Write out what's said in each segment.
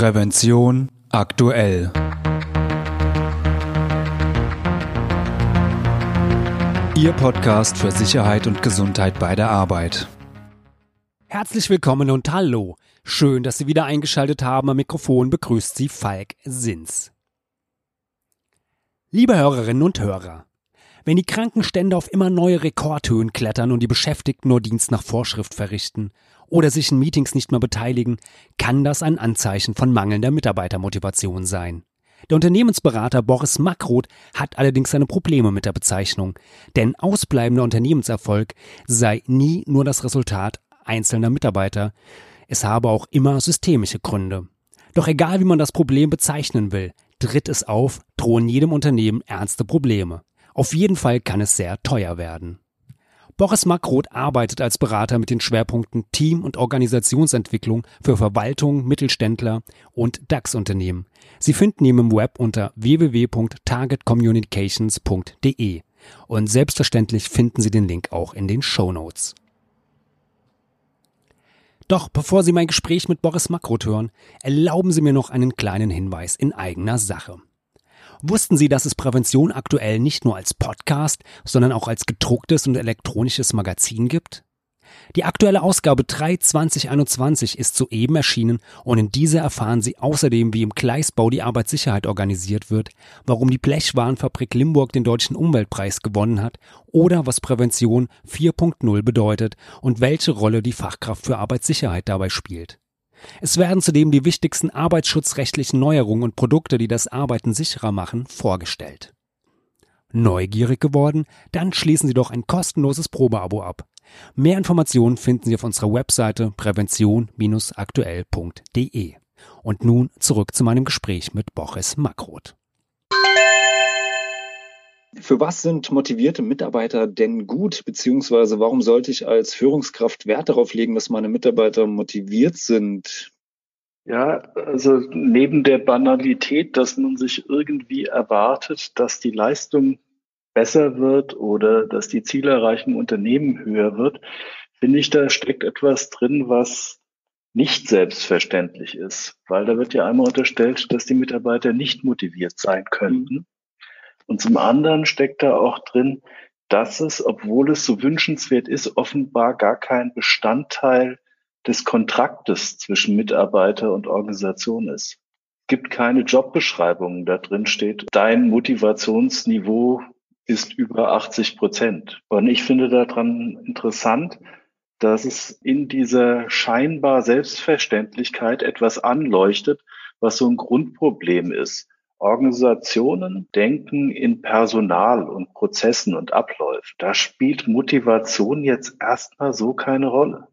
Prävention aktuell. Ihr Podcast für Sicherheit und Gesundheit bei der Arbeit. Herzlich willkommen und hallo. Schön, dass Sie wieder eingeschaltet haben. Am Mikrofon begrüßt Sie Falk Sins. Liebe Hörerinnen und Hörer, wenn die Krankenstände auf immer neue Rekordhöhen klettern und die Beschäftigten nur Dienst nach Vorschrift verrichten oder sich in Meetings nicht mehr beteiligen, kann das ein Anzeichen von mangelnder Mitarbeitermotivation sein. Der Unternehmensberater Boris Makroth hat allerdings seine Probleme mit der Bezeichnung, denn ausbleibender Unternehmenserfolg sei nie nur das Resultat einzelner Mitarbeiter, es habe auch immer systemische Gründe. Doch egal wie man das Problem bezeichnen will, tritt es auf, drohen jedem Unternehmen ernste Probleme. Auf jeden Fall kann es sehr teuer werden. Boris Makroth arbeitet als Berater mit den Schwerpunkten Team- und Organisationsentwicklung für Verwaltung, Mittelständler und DAX-Unternehmen. Sie finden ihn im Web unter www.targetcommunications.de und selbstverständlich finden Sie den Link auch in den Show Notes. Doch bevor Sie mein Gespräch mit Boris Makroth hören, erlauben Sie mir noch einen kleinen Hinweis in eigener Sache. Wussten Sie, dass es Prävention aktuell nicht nur als Podcast, sondern auch als gedrucktes und elektronisches Magazin gibt? Die aktuelle Ausgabe 3 2021 ist soeben erschienen und in dieser erfahren Sie außerdem, wie im Gleisbau die Arbeitssicherheit organisiert wird, warum die Blechwarenfabrik Limburg den Deutschen Umweltpreis gewonnen hat oder was Prävention 4.0 bedeutet und welche Rolle die Fachkraft für Arbeitssicherheit dabei spielt. Es werden zudem die wichtigsten arbeitsschutzrechtlichen Neuerungen und Produkte, die das Arbeiten sicherer machen, vorgestellt. Neugierig geworden? Dann schließen Sie doch ein kostenloses Probeabo ab. Mehr Informationen finden Sie auf unserer Webseite prävention-aktuell.de. Und nun zurück zu meinem Gespräch mit Boris Makroth. Für was sind motivierte Mitarbeiter denn gut? Beziehungsweise warum sollte ich als Führungskraft Wert darauf legen, dass meine Mitarbeiter motiviert sind? Ja, also neben der Banalität, dass man sich irgendwie erwartet, dass die Leistung besser wird oder dass die Zielerreichung Unternehmen höher wird, finde ich, da steckt etwas drin, was nicht selbstverständlich ist, weil da wird ja einmal unterstellt, dass die Mitarbeiter nicht motiviert sein könnten. Und zum anderen steckt da auch drin, dass es, obwohl es so wünschenswert ist, offenbar gar kein Bestandteil des Kontraktes zwischen Mitarbeiter und Organisation ist. Es gibt keine Jobbeschreibung, da drin steht, dein Motivationsniveau ist über 80 Prozent. Und ich finde daran interessant, dass es in dieser scheinbar Selbstverständlichkeit etwas anleuchtet, was so ein Grundproblem ist. Organisationen denken in Personal und Prozessen und Abläufen. Da spielt Motivation jetzt erstmal so keine Rolle.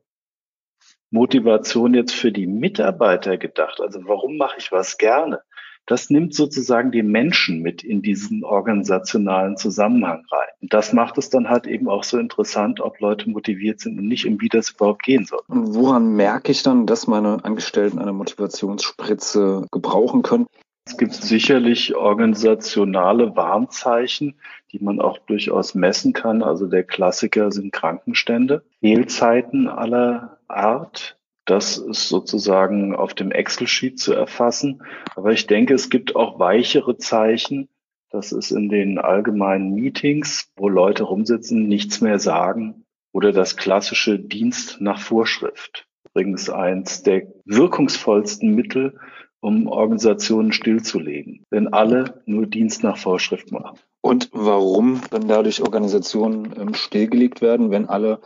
Motivation jetzt für die Mitarbeiter gedacht. Also warum mache ich was gerne? Das nimmt sozusagen die Menschen mit in diesen organisationalen Zusammenhang rein. Und das macht es dann halt eben auch so interessant, ob Leute motiviert sind und nicht, um wie das überhaupt gehen soll. Woran merke ich dann, dass meine Angestellten eine Motivationsspritze gebrauchen können? Es gibt sicherlich organisationale Warnzeichen, die man auch durchaus messen kann. Also der Klassiker sind Krankenstände, Fehlzeiten aller Art. Das ist sozusagen auf dem Excel-Sheet zu erfassen. Aber ich denke, es gibt auch weichere Zeichen. Das ist in den allgemeinen Meetings, wo Leute rumsitzen, nichts mehr sagen. Oder das klassische Dienst nach Vorschrift. Übrigens eins der wirkungsvollsten Mittel, um Organisationen stillzulegen, wenn alle nur Dienst nach Vorschrift machen. Und warum dann dadurch Organisationen stillgelegt werden, wenn alle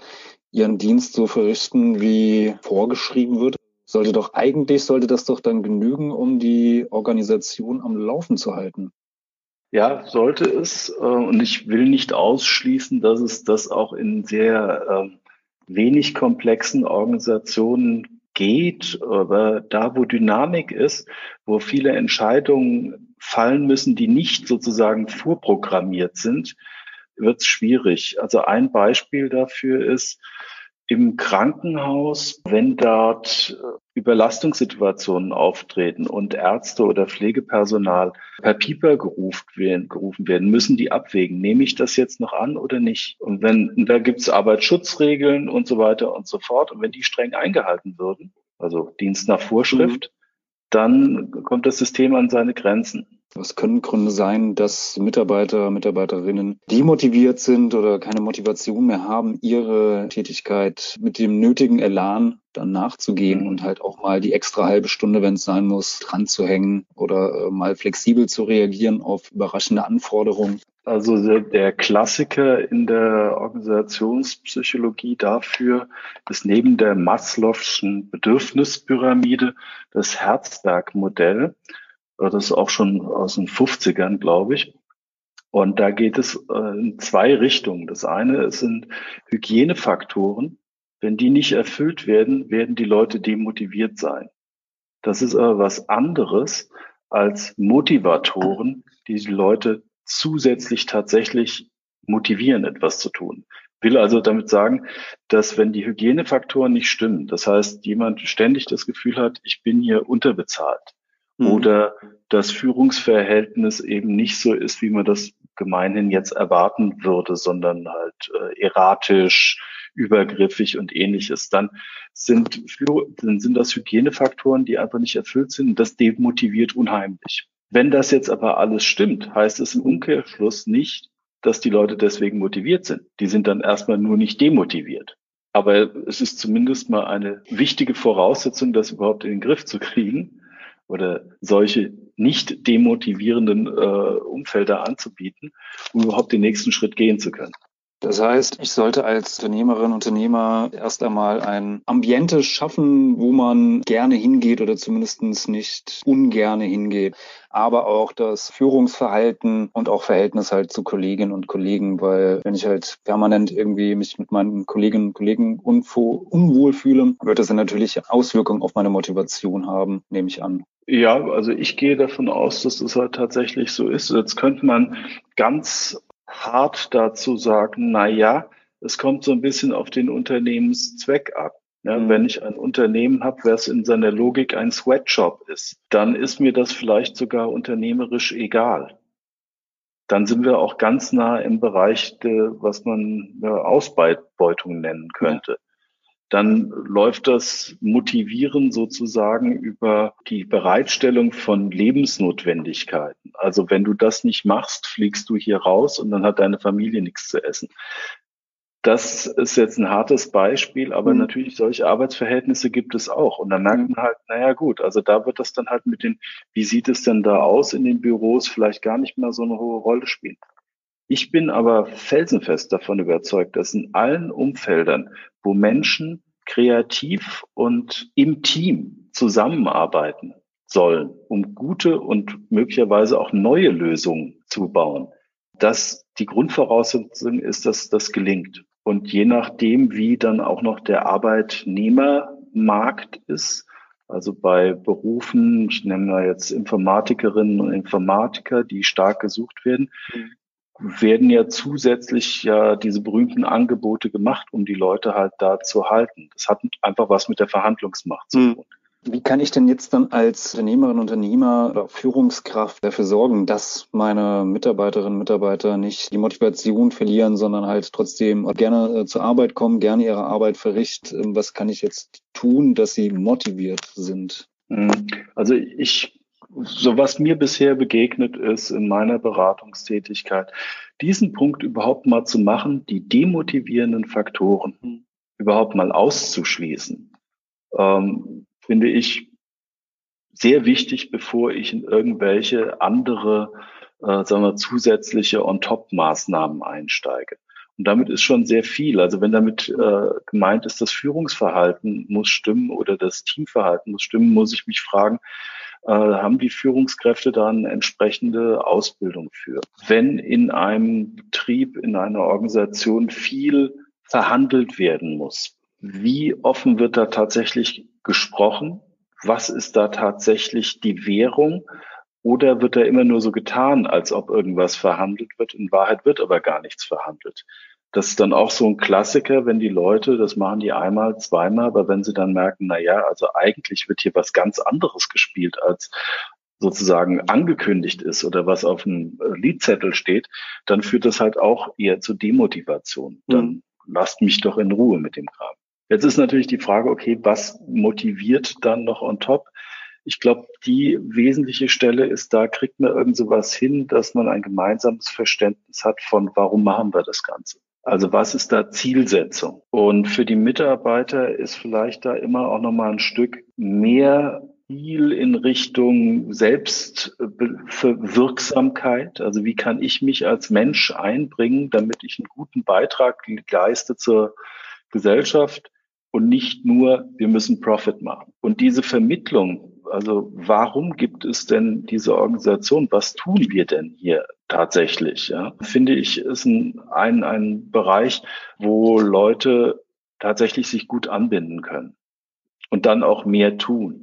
ihren Dienst so verrichten, wie vorgeschrieben wird? Sollte doch eigentlich, sollte das doch dann genügen, um die Organisation am Laufen zu halten. Ja, sollte es. Äh, und ich will nicht ausschließen, dass es das auch in sehr ähm, wenig komplexen Organisationen geht, aber da, wo Dynamik ist, wo viele Entscheidungen fallen müssen, die nicht sozusagen vorprogrammiert sind, wird es schwierig. Also ein Beispiel dafür ist, im Krankenhaus, wenn dort Überlastungssituationen auftreten und Ärzte oder Pflegepersonal per Pieper gerufen werden, müssen die abwägen, nehme ich das jetzt noch an oder nicht? Und wenn, da gibt es Arbeitsschutzregeln und so weiter und so fort. Und wenn die streng eingehalten würden, also Dienst nach Vorschrift, mhm. dann kommt das System an seine Grenzen. Was können Gründe sein, dass Mitarbeiter, Mitarbeiterinnen demotiviert sind oder keine Motivation mehr haben, ihre Tätigkeit mit dem nötigen Elan dann nachzugehen und halt auch mal die extra halbe Stunde, wenn es sein muss, dran zu hängen oder äh, mal flexibel zu reagieren auf überraschende Anforderungen? Also der Klassiker in der Organisationspsychologie dafür ist neben der Maslow'schen Bedürfnispyramide das Herzberg-Modell. Das ist auch schon aus den 50ern, glaube ich. Und da geht es äh, in zwei Richtungen. Das eine sind Hygienefaktoren. Wenn die nicht erfüllt werden, werden die Leute demotiviert sein. Das ist aber was anderes als Motivatoren, die die Leute zusätzlich tatsächlich motivieren, etwas zu tun. Will also damit sagen, dass wenn die Hygienefaktoren nicht stimmen, das heißt, jemand ständig das Gefühl hat, ich bin hier unterbezahlt, mhm. oder das Führungsverhältnis eben nicht so ist, wie man das gemeinhin jetzt erwarten würde, sondern halt äh, erratisch, übergriffig und ähnliches, dann sind, dann sind das Hygienefaktoren, die einfach nicht erfüllt sind das demotiviert unheimlich. Wenn das jetzt aber alles stimmt, heißt es im Umkehrschluss nicht, dass die Leute deswegen motiviert sind. Die sind dann erstmal nur nicht demotiviert. Aber es ist zumindest mal eine wichtige Voraussetzung, das überhaupt in den Griff zu kriegen, oder solche nicht demotivierenden äh, Umfelder anzubieten, um überhaupt den nächsten Schritt gehen zu können. Das heißt, ich sollte als Unternehmerin, Unternehmer erst einmal ein Ambiente schaffen, wo man gerne hingeht oder zumindest nicht ungerne hingeht. Aber auch das Führungsverhalten und auch Verhältnis halt zu Kolleginnen und Kollegen, weil wenn ich halt permanent irgendwie mich mit meinen Kolleginnen und Kollegen unwohl fühle, wird das dann natürlich Auswirkungen auf meine Motivation haben, nehme ich an. Ja, also ich gehe davon aus, dass es halt tatsächlich so ist. Jetzt könnte man ganz hart dazu sagen, na ja, es kommt so ein bisschen auf den Unternehmenszweck ab. Ja, mhm. Wenn ich ein Unternehmen habe, was in seiner Logik ein Sweatshop ist, dann ist mir das vielleicht sogar unternehmerisch egal. Dann sind wir auch ganz nah im Bereich, de, was man ja, Ausbeutung nennen könnte. Ja dann läuft das Motivieren sozusagen über die Bereitstellung von Lebensnotwendigkeiten. Also wenn du das nicht machst, fliegst du hier raus und dann hat deine Familie nichts zu essen. Das ist jetzt ein hartes Beispiel, aber mhm. natürlich solche Arbeitsverhältnisse gibt es auch. Und da merkt man halt, naja gut, also da wird das dann halt mit den, wie sieht es denn da aus in den Büros, vielleicht gar nicht mehr so eine hohe Rolle spielen. Ich bin aber felsenfest davon überzeugt, dass in allen Umfeldern, wo Menschen kreativ und im Team zusammenarbeiten sollen, um gute und möglicherweise auch neue Lösungen zu bauen, dass die Grundvoraussetzung ist, dass das gelingt. Und je nachdem, wie dann auch noch der Arbeitnehmermarkt ist, also bei Berufen, ich nenne mal jetzt Informatikerinnen und Informatiker, die stark gesucht werden, mhm werden ja zusätzlich ja diese berühmten Angebote gemacht, um die Leute halt da zu halten. Das hat einfach was mit der Verhandlungsmacht zu hm. tun. Wie kann ich denn jetzt dann als Unternehmerin, Unternehmer oder Führungskraft dafür sorgen, dass meine Mitarbeiterinnen und Mitarbeiter nicht die Motivation verlieren, sondern halt trotzdem gerne äh, zur Arbeit kommen, gerne ihre Arbeit verrichten? Ähm, was kann ich jetzt tun, dass sie motiviert sind? Hm. Also ich so was mir bisher begegnet ist in meiner Beratungstätigkeit, diesen Punkt überhaupt mal zu machen, die demotivierenden Faktoren überhaupt mal auszuschließen, ähm, finde ich sehr wichtig, bevor ich in irgendwelche andere, äh, sagen wir, zusätzliche On-Top-Maßnahmen einsteige. Und damit ist schon sehr viel. Also wenn damit äh, gemeint ist, das Führungsverhalten muss stimmen oder das Teamverhalten muss stimmen, muss ich mich fragen, äh, haben die Führungskräfte dann entsprechende Ausbildung für. Wenn in einem Betrieb, in einer Organisation viel verhandelt werden muss, wie offen wird da tatsächlich gesprochen? Was ist da tatsächlich die Währung? Oder wird da immer nur so getan, als ob irgendwas verhandelt wird? In Wahrheit wird aber gar nichts verhandelt das ist dann auch so ein Klassiker, wenn die Leute, das machen die einmal, zweimal, aber wenn sie dann merken, na ja, also eigentlich wird hier was ganz anderes gespielt, als sozusagen angekündigt ist oder was auf dem äh, Liedzettel steht, dann führt das halt auch eher zu Demotivation. Dann mhm. lasst mich doch in Ruhe mit dem Kram. Jetzt ist natürlich die Frage, okay, was motiviert dann noch on top? Ich glaube, die wesentliche Stelle ist, da kriegt man irgend so was hin, dass man ein gemeinsames Verständnis hat von, warum machen wir das Ganze. Also was ist da Zielsetzung? Und für die Mitarbeiter ist vielleicht da immer auch nochmal ein Stück mehr viel in Richtung Selbstwirksamkeit. Also wie kann ich mich als Mensch einbringen, damit ich einen guten Beitrag leiste zur Gesellschaft und nicht nur, wir müssen Profit machen. Und diese Vermittlung, also warum gibt es denn diese Organisation? Was tun wir denn hier tatsächlich? Ja, finde ich, ist ein, ein, ein Bereich, wo Leute tatsächlich sich gut anbinden können und dann auch mehr tun.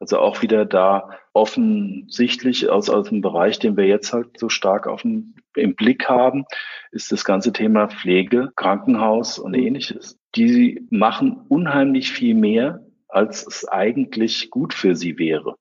Also auch wieder da offensichtlich aus, aus dem Bereich, den wir jetzt halt so stark auf dem, im Blick haben, ist das ganze Thema Pflege, Krankenhaus und ähnliches. Die machen unheimlich viel mehr, als es eigentlich gut für sie wäre.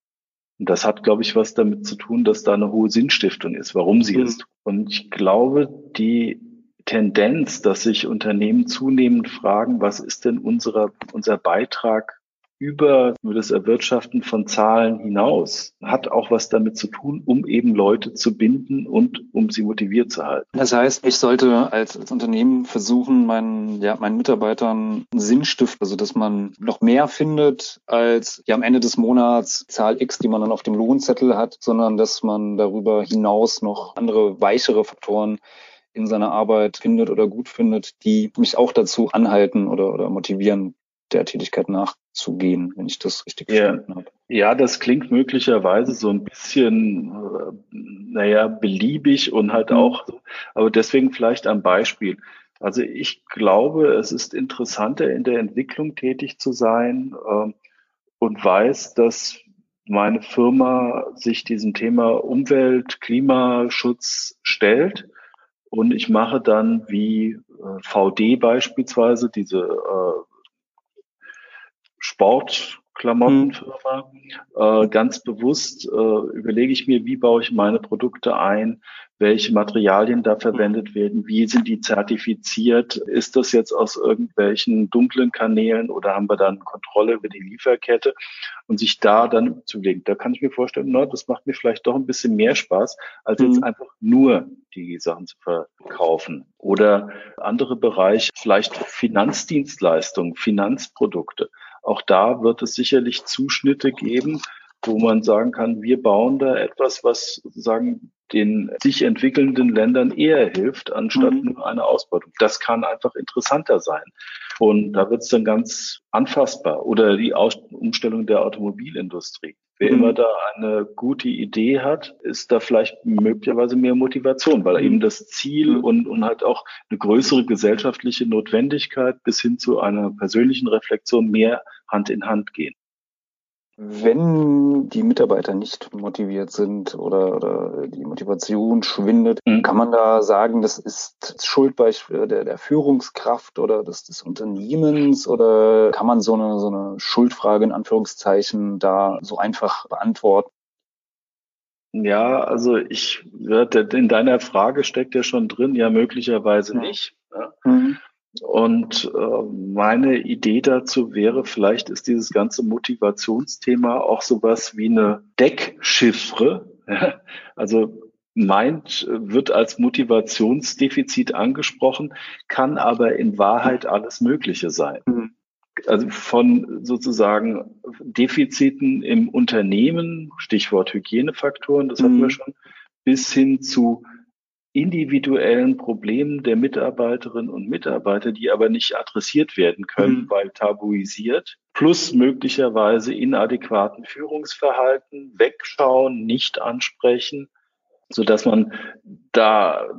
Und das hat, glaube ich, was damit zu tun, dass da eine hohe Sinnstiftung ist, warum sie mhm. es tun. Und ich glaube, die Tendenz, dass sich Unternehmen zunehmend fragen, was ist denn unser, unser Beitrag über nur das Erwirtschaften von Zahlen hinaus hat auch was damit zu tun, um eben Leute zu binden und um sie motiviert zu halten. Das heißt, ich sollte als, als Unternehmen versuchen, meinen, ja, meinen Mitarbeitern einen Sinnstift, also dass man noch mehr findet als ja, am Ende des Monats Zahl X, die man dann auf dem Lohnzettel hat, sondern dass man darüber hinaus noch andere weichere Faktoren in seiner Arbeit findet oder gut findet, die mich auch dazu anhalten oder, oder motivieren, der Tätigkeit nachzugehen, wenn ich das richtig ja. verstanden habe. Ja, das klingt möglicherweise so ein bisschen, äh, naja, beliebig und halt mhm. auch, aber deswegen vielleicht ein Beispiel. Also ich glaube, es ist interessanter, in der Entwicklung tätig zu sein äh, und weiß, dass meine Firma sich diesem Thema Umwelt, Klimaschutz stellt. Und ich mache dann wie äh, VD beispielsweise diese äh, Sportklamottenfirma. Äh, ganz bewusst äh, überlege ich mir, wie baue ich meine Produkte ein, welche Materialien da verwendet werden, wie sind die zertifiziert, ist das jetzt aus irgendwelchen dunklen Kanälen oder haben wir dann Kontrolle über die Lieferkette und sich da dann zu legen. Da kann ich mir vorstellen, na, das macht mir vielleicht doch ein bisschen mehr Spaß, als jetzt mhm. einfach nur die Sachen zu verkaufen. Oder andere Bereiche, vielleicht Finanzdienstleistungen, Finanzprodukte. Auch da wird es sicherlich Zuschnitte geben, wo man sagen kann, wir bauen da etwas, was sozusagen den sich entwickelnden Ländern eher hilft, anstatt mhm. nur eine Ausbeutung. Das kann einfach interessanter sein. Und da wird es dann ganz anfassbar. Oder die Aus Umstellung der Automobilindustrie. Wer mhm. immer da eine gute Idee hat, ist da vielleicht möglicherweise mehr Motivation, weil mhm. eben das Ziel mhm. und, und halt auch eine größere gesellschaftliche Notwendigkeit bis hin zu einer persönlichen Reflexion mehr Hand in Hand gehen. Wenn die Mitarbeiter nicht motiviert sind oder, oder die Motivation schwindet, mhm. kann man da sagen, das ist Schuldbeispiel der, der Führungskraft oder des, des Unternehmens oder kann man so eine, so eine Schuldfrage in Anführungszeichen da so einfach beantworten? Ja, also ich würde, in deiner Frage steckt ja schon drin, ja möglicherweise nicht. Ja. Mhm. Und äh, meine Idee dazu wäre, vielleicht ist dieses ganze Motivationsthema auch sowas wie eine Deckchiffre. also meint, wird als Motivationsdefizit angesprochen, kann aber in Wahrheit alles Mögliche sein. Mhm. Also von sozusagen Defiziten im Unternehmen, Stichwort Hygienefaktoren, das hatten wir mhm. schon, bis hin zu individuellen Problemen der Mitarbeiterinnen und Mitarbeiter, die aber nicht adressiert werden können, mhm. weil tabuisiert, plus möglicherweise inadäquaten Führungsverhalten, wegschauen, nicht ansprechen, so dass man da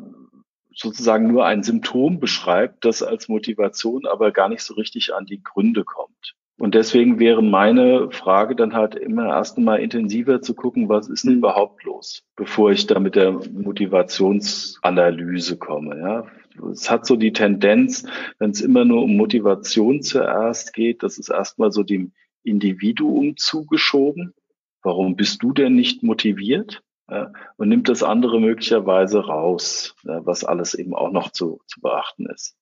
sozusagen nur ein Symptom beschreibt, das als Motivation aber gar nicht so richtig an die Gründe kommt. Und deswegen wäre meine Frage dann halt immer erst einmal intensiver zu gucken, was ist denn mhm. überhaupt los, bevor ich da mit der Motivationsanalyse komme. Ja, es hat so die Tendenz, wenn es immer nur um Motivation zuerst geht, das ist erstmal so dem Individuum zugeschoben. Warum bist du denn nicht motiviert? Und nimmt das andere möglicherweise raus, was alles eben auch noch zu, zu beachten ist.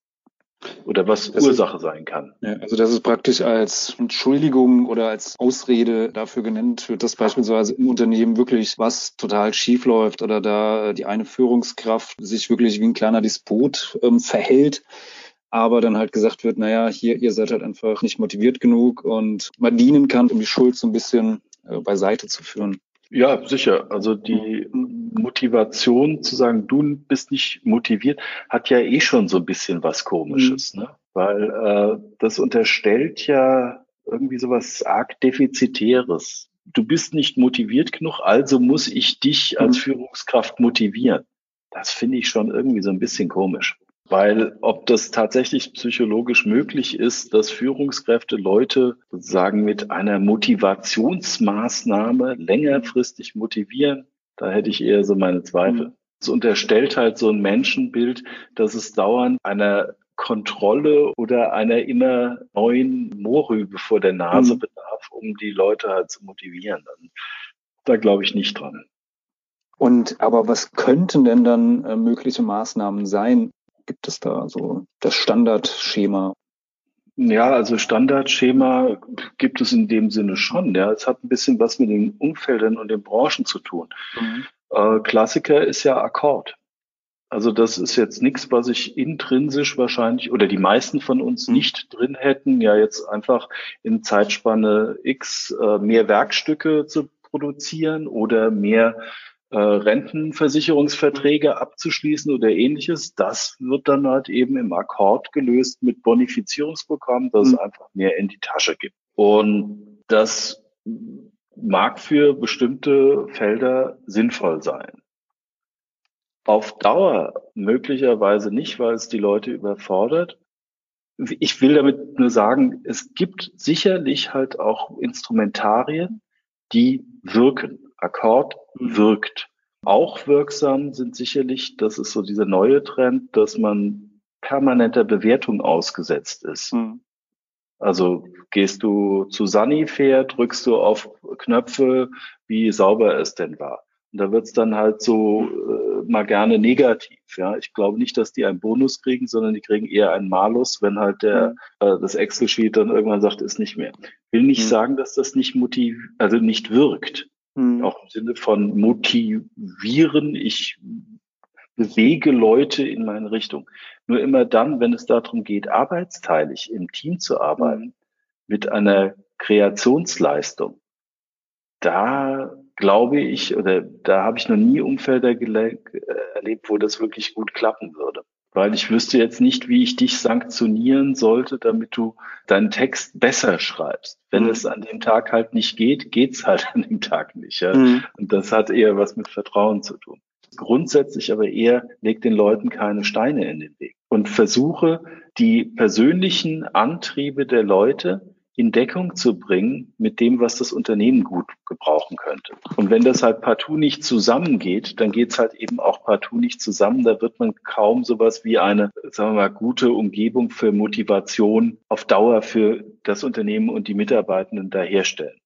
Oder was das Ursache ist, sein kann. Ja, also dass es praktisch als Entschuldigung oder als Ausrede dafür genannt wird, dass beispielsweise im Unternehmen wirklich was total schief läuft oder da die eine Führungskraft sich wirklich wie ein kleiner Disput ähm, verhält aber dann halt gesagt wird, naja, hier, ihr seid halt einfach nicht motiviert genug und man dienen kann, um die Schuld so ein bisschen äh, beiseite zu führen. Ja, sicher. Also die Motivation zu sagen, du bist nicht motiviert, hat ja eh schon so ein bisschen was Komisches, mhm. ne? Weil äh, das unterstellt ja irgendwie sowas arg Defizitäres. Du bist nicht motiviert genug, also muss ich dich als mhm. Führungskraft motivieren. Das finde ich schon irgendwie so ein bisschen komisch. Weil ob das tatsächlich psychologisch möglich ist, dass Führungskräfte Leute sozusagen mit einer Motivationsmaßnahme längerfristig motivieren, da hätte ich eher so meine Zweifel. Mhm. Es unterstellt halt so ein Menschenbild, dass es dauernd einer Kontrolle oder einer immer neuen Mohrrübe vor der Nase mhm. bedarf, um die Leute halt zu motivieren. Da glaube ich nicht dran. Und aber was könnten denn dann äh, mögliche Maßnahmen sein, gibt es da so das Standardschema? Ja, also Standardschema gibt es in dem Sinne schon. Ja, es hat ein bisschen was mit den Umfeldern und den Branchen zu tun. Mhm. Äh, Klassiker ist ja Akkord. Also das ist jetzt nichts, was ich intrinsisch wahrscheinlich oder die meisten von uns mhm. nicht drin hätten, ja jetzt einfach in Zeitspanne X äh, mehr Werkstücke zu produzieren oder mehr äh, Rentenversicherungsverträge abzuschließen oder ähnliches. Das wird dann halt eben im Akkord gelöst mit Bonifizierungsprogrammen, dass mhm. es einfach mehr in die Tasche gibt. Und das mag für bestimmte Felder sinnvoll sein. Auf Dauer möglicherweise nicht, weil es die Leute überfordert. Ich will damit nur sagen, es gibt sicherlich halt auch Instrumentarien, die wirken. Akkord wirkt. Auch wirksam sind sicherlich, das ist so dieser neue Trend, dass man permanenter Bewertung ausgesetzt ist. Mhm. Also gehst du zu Sunnyfair, drückst du auf Knöpfe, wie sauber es denn war. Und da wird's dann halt so äh, mal gerne negativ. Ja, ich glaube nicht, dass die einen Bonus kriegen, sondern die kriegen eher einen Malus, wenn halt der mhm. äh, das Excel-Sheet dann irgendwann sagt, ist nicht mehr. Will nicht mhm. sagen, dass das nicht motiv, also nicht wirkt. Mhm. Auch im Sinne von motivieren. Ich bewege Leute in meine Richtung. Nur immer dann, wenn es darum geht, arbeitsteilig im Team zu arbeiten, mhm. mit einer Kreationsleistung, da glaube ich, oder da habe ich noch nie Umfelder erlebt, wo das wirklich gut klappen würde weil ich wüsste jetzt nicht, wie ich dich sanktionieren sollte, damit du deinen Text besser schreibst. Wenn mhm. es an dem Tag halt nicht geht, geht's halt an dem Tag nicht. Ja? Mhm. Und das hat eher was mit Vertrauen zu tun. Grundsätzlich aber eher leg den Leuten keine Steine in den Weg und versuche die persönlichen Antriebe der Leute in Deckung zu bringen mit dem, was das Unternehmen gut gebrauchen könnte. Und wenn das halt partout nicht zusammengeht, dann geht es halt eben auch partout nicht zusammen. Da wird man kaum sowas wie eine, sagen wir mal, gute Umgebung für Motivation auf Dauer für das Unternehmen und die Mitarbeitenden da herstellen.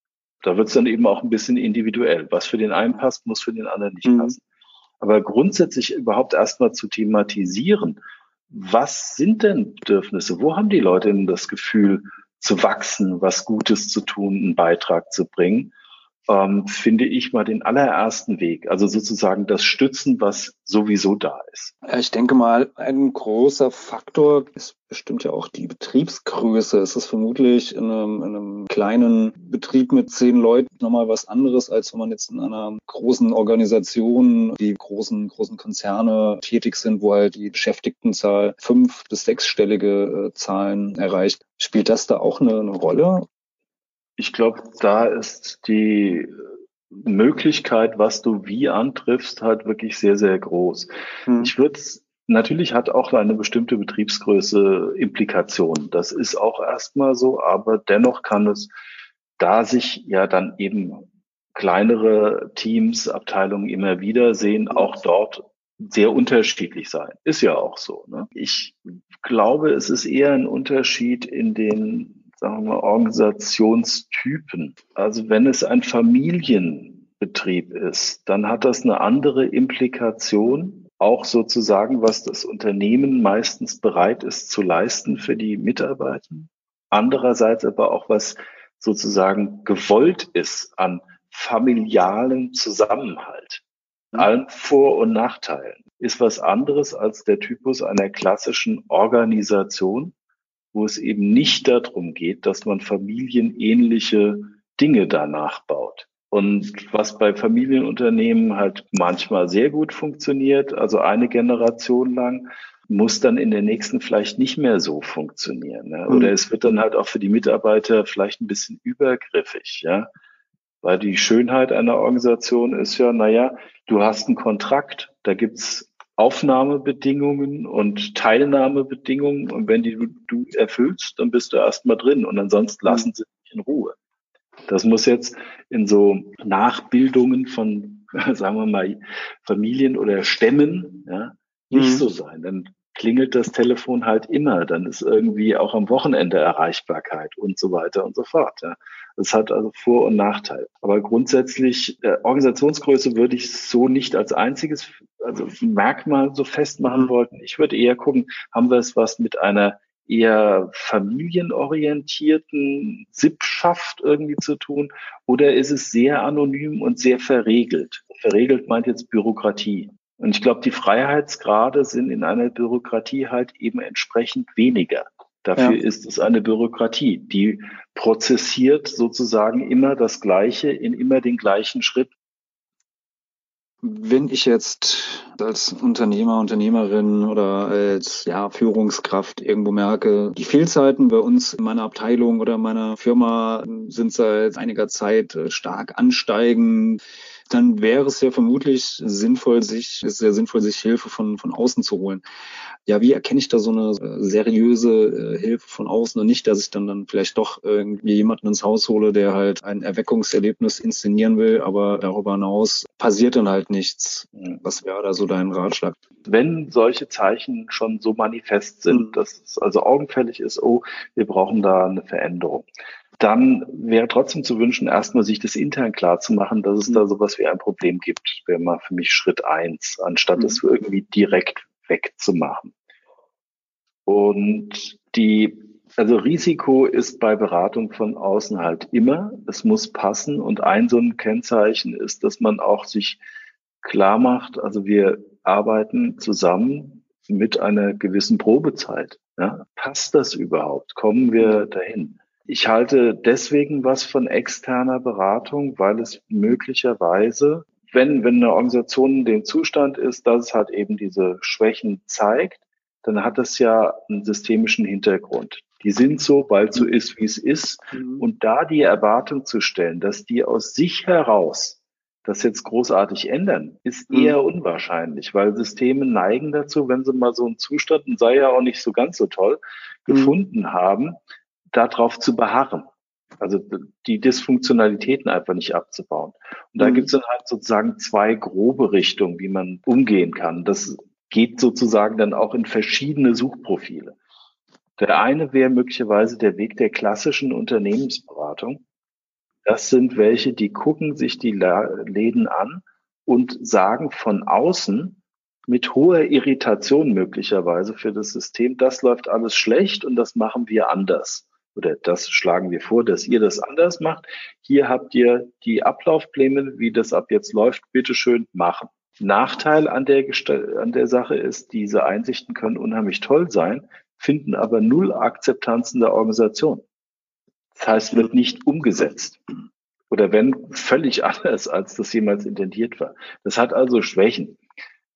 Da wird es dann eben auch ein bisschen individuell. Was für den einen passt, muss für den anderen nicht mhm. passen. Aber grundsätzlich überhaupt erstmal zu thematisieren, was sind denn Bedürfnisse? Wo haben die Leute denn das Gefühl, zu wachsen, was Gutes zu tun, einen Beitrag zu bringen, ähm, finde ich mal den allerersten Weg. Also sozusagen das Stützen, was sowieso da ist. Ich denke mal, ein großer Faktor ist bestimmt ja auch die Betriebsgröße. Es ist vermutlich in einem, in einem kleinen Betrieb mit zehn Leuten nochmal was anderes, als wenn man jetzt in einer großen Organisation, die großen, großen Konzerne tätig sind, wo halt die Beschäftigtenzahl fünf- bis sechsstellige äh, Zahlen erreicht. Spielt das da auch eine, eine Rolle? Ich glaube, da ist die Möglichkeit, was du wie antriffst, halt wirklich sehr, sehr groß. Hm. Ich würde Natürlich hat auch eine bestimmte Betriebsgröße Implikationen. Das ist auch erstmal so, aber dennoch kann es, da sich ja dann eben kleinere Teams, Abteilungen immer wieder sehen, auch dort sehr unterschiedlich sein. Ist ja auch so. Ne? Ich glaube, es ist eher ein Unterschied in den sagen wir Organisationstypen. Also wenn es ein Familienbetrieb ist, dann hat das eine andere Implikation auch sozusagen, was das Unternehmen meistens bereit ist zu leisten für die Mitarbeiter. Andererseits aber auch, was sozusagen gewollt ist an familialen Zusammenhalt, allen Vor- und Nachteilen, ist was anderes als der Typus einer klassischen Organisation, wo es eben nicht darum geht, dass man familienähnliche Dinge danach baut. Und was bei Familienunternehmen halt manchmal sehr gut funktioniert, also eine Generation lang, muss dann in der nächsten vielleicht nicht mehr so funktionieren. Ne? Oder mhm. es wird dann halt auch für die Mitarbeiter vielleicht ein bisschen übergriffig, ja. Weil die Schönheit einer Organisation ist ja, naja, du hast einen Kontrakt, da gibt's Aufnahmebedingungen und Teilnahmebedingungen und wenn die du, du erfüllst, dann bist du erstmal drin und ansonsten mhm. lassen sie dich in Ruhe. Das muss jetzt in so Nachbildungen von, sagen wir mal, Familien oder Stämmen ja, nicht mhm. so sein. Dann klingelt das Telefon halt immer. Dann ist irgendwie auch am Wochenende Erreichbarkeit und so weiter und so fort. Ja. Das hat also Vor- und Nachteil. Aber grundsätzlich, äh, Organisationsgröße würde ich so nicht als einziges also Merkmal so festmachen wollten. Ich würde eher gucken, haben wir es was mit einer eher familienorientierten Sippschaft irgendwie zu tun oder ist es sehr anonym und sehr verregelt? Verregelt meint jetzt Bürokratie. Und ich glaube, die Freiheitsgrade sind in einer Bürokratie halt eben entsprechend weniger. Dafür ja. ist es eine Bürokratie, die prozessiert sozusagen immer das Gleiche in immer den gleichen Schritt wenn ich jetzt als Unternehmer, Unternehmerin oder als ja, Führungskraft irgendwo merke, die Fehlzeiten bei uns in meiner Abteilung oder meiner Firma sind seit einiger Zeit äh, stark ansteigend, dann wäre es ja vermutlich sinnvoll, sich, ist sehr sinnvoll, sich Hilfe von, von außen zu holen ja, wie erkenne ich da so eine äh, seriöse äh, Hilfe von außen und nicht, dass ich dann, dann vielleicht doch irgendwie jemanden ins Haus hole, der halt ein Erweckungserlebnis inszenieren will, aber darüber hinaus passiert dann halt nichts. Was wäre da so dein Ratschlag? Wenn solche Zeichen schon so manifest sind, mhm. dass es also augenfällig ist, oh, wir brauchen da eine Veränderung dann wäre trotzdem zu wünschen, erstmal sich das intern klar zu machen, dass es mhm. da sowas wie ein Problem gibt. Wäre mal für mich Schritt eins, anstatt mhm. es irgendwie direkt wegzumachen. Und die, also Risiko ist bei Beratung von außen halt immer. Es muss passen. Und ein so ein Kennzeichen ist, dass man auch sich klar macht, also wir arbeiten zusammen mit einer gewissen Probezeit. Ja? Passt das überhaupt? Kommen wir dahin? Ich halte deswegen was von externer Beratung, weil es möglicherweise wenn, wenn eine Organisation den Zustand ist, dass es halt eben diese Schwächen zeigt, dann hat das ja einen systemischen Hintergrund. Die sind so, weil es so ist, wie es ist. Mhm. Und da die Erwartung zu stellen, dass die aus sich heraus das jetzt großartig ändern, ist mhm. eher unwahrscheinlich, weil Systeme neigen dazu, wenn sie mal so einen Zustand, und sei ja auch nicht so ganz so toll, mhm. gefunden haben, darauf zu beharren. Also die Dysfunktionalitäten einfach nicht abzubauen. Und da mhm. gibt es dann halt sozusagen zwei grobe Richtungen, wie man umgehen kann. Das geht sozusagen dann auch in verschiedene Suchprofile. Der eine wäre möglicherweise der Weg der klassischen Unternehmensberatung. Das sind welche, die gucken sich die Läden an und sagen von außen mit hoher Irritation möglicherweise für das System, das läuft alles schlecht und das machen wir anders oder das schlagen wir vor, dass ihr das anders macht. Hier habt ihr die Ablaufpläne, wie das ab jetzt läuft, bitteschön machen. Nachteil an der, an der Sache ist, diese Einsichten können unheimlich toll sein, finden aber null Akzeptanz in der Organisation. Das heißt, wird nicht umgesetzt. Oder wenn völlig anders, als das jemals intendiert war. Das hat also Schwächen.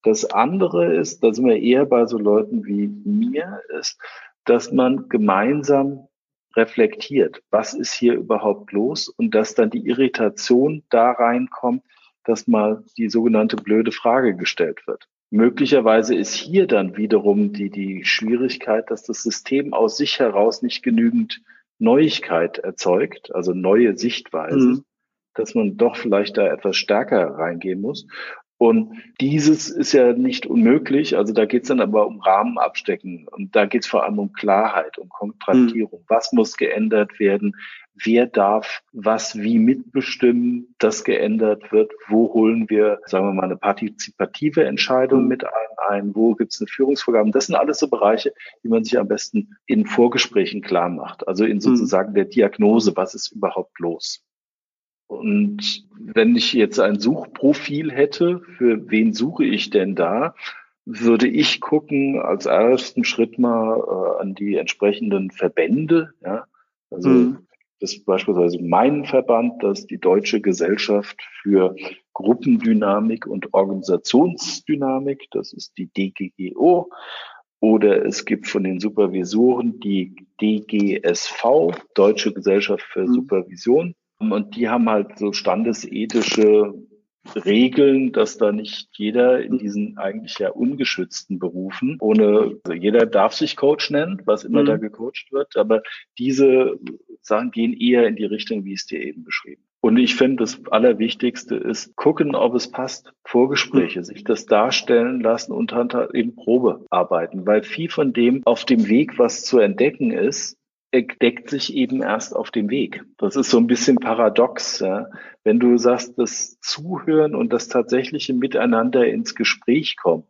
Das andere ist, da sind wir eher bei so Leuten wie mir, ist, dass man gemeinsam reflektiert, was ist hier überhaupt los und dass dann die Irritation da reinkommt, dass mal die sogenannte blöde Frage gestellt wird. Möglicherweise ist hier dann wiederum die, die Schwierigkeit, dass das System aus sich heraus nicht genügend Neuigkeit erzeugt, also neue Sichtweise, mhm. dass man doch vielleicht da etwas stärker reingehen muss. Und dieses ist ja nicht unmöglich. Also da geht es dann aber um Rahmen abstecken. Und da geht es vor allem um Klarheit, um Kontraktierung. Mhm. Was muss geändert werden? wer darf was wie mitbestimmen, das geändert wird, wo holen wir, sagen wir mal, eine partizipative Entscheidung mit ein, wo gibt es eine Führungsvorgabe. Das sind alles so Bereiche, die man sich am besten in Vorgesprächen klar macht. Also in mhm. sozusagen der Diagnose, was ist überhaupt los. Und wenn ich jetzt ein Suchprofil hätte, für wen suche ich denn da, würde ich gucken als ersten Schritt mal äh, an die entsprechenden Verbände. Ja? Also mhm. das ist beispielsweise mein Verband, das ist die Deutsche Gesellschaft für Gruppendynamik und Organisationsdynamik, das ist die DGGO. Oder es gibt von den Supervisoren die DGSV, Deutsche Gesellschaft für mhm. Supervision. Und die haben halt so standesethische Regeln, dass da nicht jeder in diesen eigentlich ja ungeschützten Berufen ohne, also jeder darf sich Coach nennen, was immer mhm. da gecoacht wird, aber diese Sachen gehen eher in die Richtung, wie es dir eben beschrieben. Und ich finde, das Allerwichtigste ist, gucken, ob es passt. Vorgespräche, mhm. sich das darstellen lassen und halt eben Probe arbeiten, weil viel von dem auf dem Weg, was zu entdecken ist, deckt sich eben erst auf dem Weg. Das ist so ein bisschen paradox. Ja? Wenn du sagst, das Zuhören und das tatsächliche Miteinander ins Gespräch kommen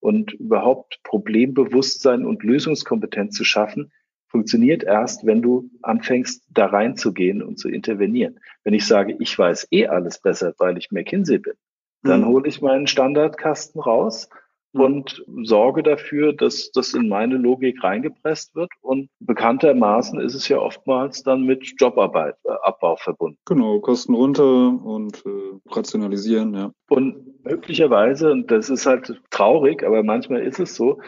und überhaupt Problembewusstsein und Lösungskompetenz zu schaffen, funktioniert erst, wenn du anfängst, da reinzugehen und zu intervenieren. Wenn ich sage, ich weiß eh alles besser, weil ich McKinsey bin, dann mhm. hole ich meinen Standardkasten raus und sorge dafür, dass das in meine Logik reingepresst wird. Und bekanntermaßen ist es ja oftmals dann mit Jobarbeit, äh, Abbau verbunden. Genau, Kosten runter und äh, rationalisieren, ja. Und möglicherweise, und das ist halt traurig, aber manchmal ist es so,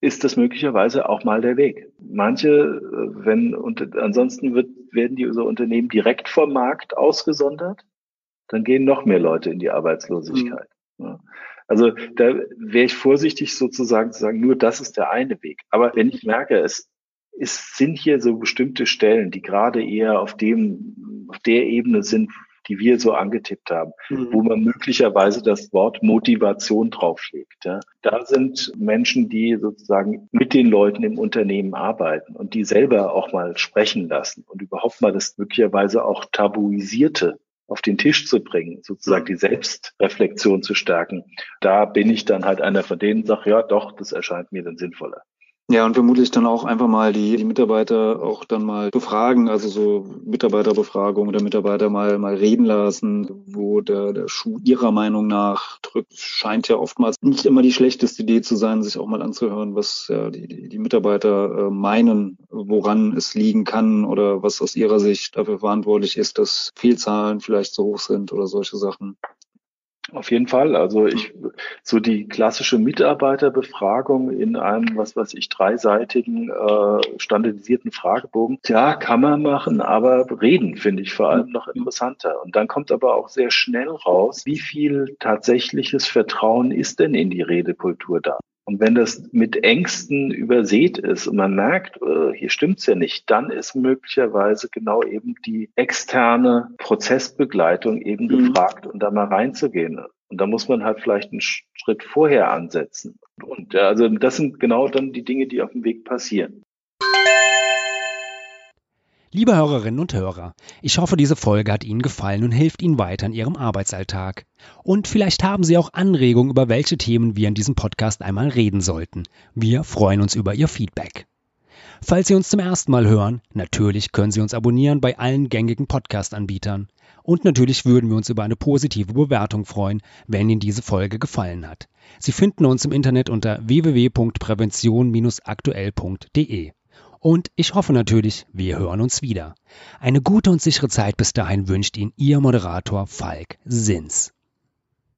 ist das möglicherweise auch mal der Weg. Manche, äh, wenn, und ansonsten wird, werden die so Unternehmen direkt vom Markt ausgesondert, dann gehen noch mehr Leute in die Arbeitslosigkeit. Mhm. Ja. Also da wäre ich vorsichtig sozusagen zu sagen, nur das ist der eine Weg. Aber wenn ich merke, es, es sind hier so bestimmte Stellen, die gerade eher auf dem, auf der Ebene sind, die wir so angetippt haben, mhm. wo man möglicherweise das Wort Motivation drauflegt. Ja. Da sind Menschen, die sozusagen mit den Leuten im Unternehmen arbeiten und die selber auch mal sprechen lassen und überhaupt mal das möglicherweise auch tabuisierte auf den Tisch zu bringen, sozusagen die Selbstreflexion zu stärken. Da bin ich dann halt einer von denen, sage, ja doch, das erscheint mir dann sinnvoller. Ja, und vermutlich dann auch einfach mal die, die Mitarbeiter auch dann mal befragen, also so Mitarbeiterbefragung oder Mitarbeiter mal, mal reden lassen, wo der, der Schuh ihrer Meinung nach drückt, scheint ja oftmals nicht immer die schlechteste Idee zu sein, sich auch mal anzuhören, was ja, die, die, die Mitarbeiter äh, meinen, woran es liegen kann oder was aus ihrer Sicht dafür verantwortlich ist, dass Fehlzahlen vielleicht so hoch sind oder solche Sachen. Auf jeden Fall. Also ich, so die klassische Mitarbeiterbefragung in einem, was weiß ich, dreiseitigen, äh, standardisierten Fragebogen. Ja, kann man machen, aber reden finde ich vor allem noch interessanter. Und dann kommt aber auch sehr schnell raus, wie viel tatsächliches Vertrauen ist denn in die Redekultur da? Und wenn das mit Ängsten übersät ist und man merkt, äh, hier stimmt's ja nicht, dann ist möglicherweise genau eben die externe Prozessbegleitung eben mhm. gefragt und da mal reinzugehen. Und da muss man halt vielleicht einen Schritt vorher ansetzen. Und also das sind genau dann die Dinge, die auf dem Weg passieren. Liebe Hörerinnen und Hörer, ich hoffe, diese Folge hat Ihnen gefallen und hilft Ihnen weiter in Ihrem Arbeitsalltag. Und vielleicht haben Sie auch Anregungen, über welche Themen wir in diesem Podcast einmal reden sollten. Wir freuen uns über Ihr Feedback. Falls Sie uns zum ersten Mal hören, natürlich können Sie uns abonnieren bei allen gängigen Podcast-Anbietern. Und natürlich würden wir uns über eine positive Bewertung freuen, wenn Ihnen diese Folge gefallen hat. Sie finden uns im Internet unter www.prävention-aktuell.de. Und ich hoffe natürlich, wir hören uns wieder. Eine gute und sichere Zeit bis dahin wünscht Ihnen Ihr Moderator Falk Sins.